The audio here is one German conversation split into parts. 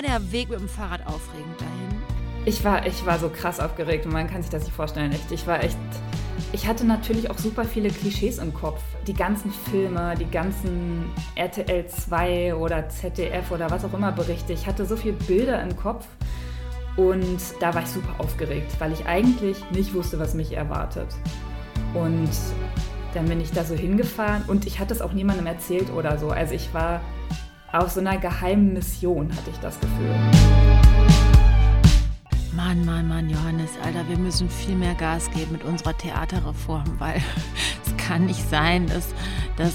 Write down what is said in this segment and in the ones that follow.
der Weg mit dem Fahrrad aufregend dahin? Ich war, ich war so krass aufgeregt und man kann sich das nicht vorstellen. Echt. Ich war echt. Ich hatte natürlich auch super viele Klischees im Kopf. Die ganzen Filme, die ganzen RTL 2 oder ZDF oder was auch immer Berichte. Ich hatte so viele Bilder im Kopf und da war ich super aufgeregt, weil ich eigentlich nicht wusste, was mich erwartet. Und dann bin ich da so hingefahren und ich hatte es auch niemandem erzählt oder so. Also ich war auf so einer geheimen Mission, hatte ich das Gefühl. Mann, Mann, Mann, Johannes, Alter, wir müssen viel mehr Gas geben mit unserer Theaterreform, weil es kann nicht sein, dass, dass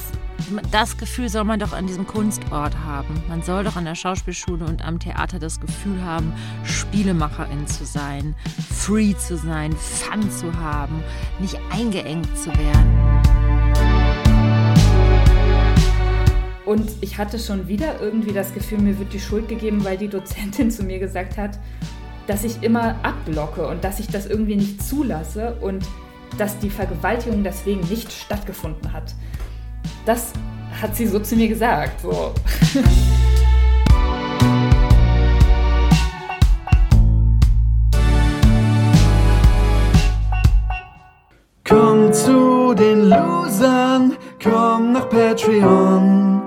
das Gefühl soll man doch an diesem Kunstort haben. Man soll doch an der Schauspielschule und am Theater das Gefühl haben, Spielemacherin zu sein, free zu sein, Fun zu haben, nicht eingeengt zu werden. Und ich hatte schon wieder irgendwie das Gefühl, mir wird die Schuld gegeben, weil die Dozentin zu mir gesagt hat, dass ich immer abblocke und dass ich das irgendwie nicht zulasse und dass die Vergewaltigung deswegen nicht stattgefunden hat. Das hat sie so zu mir gesagt. So. Komm zu den Losern, komm nach Patreon.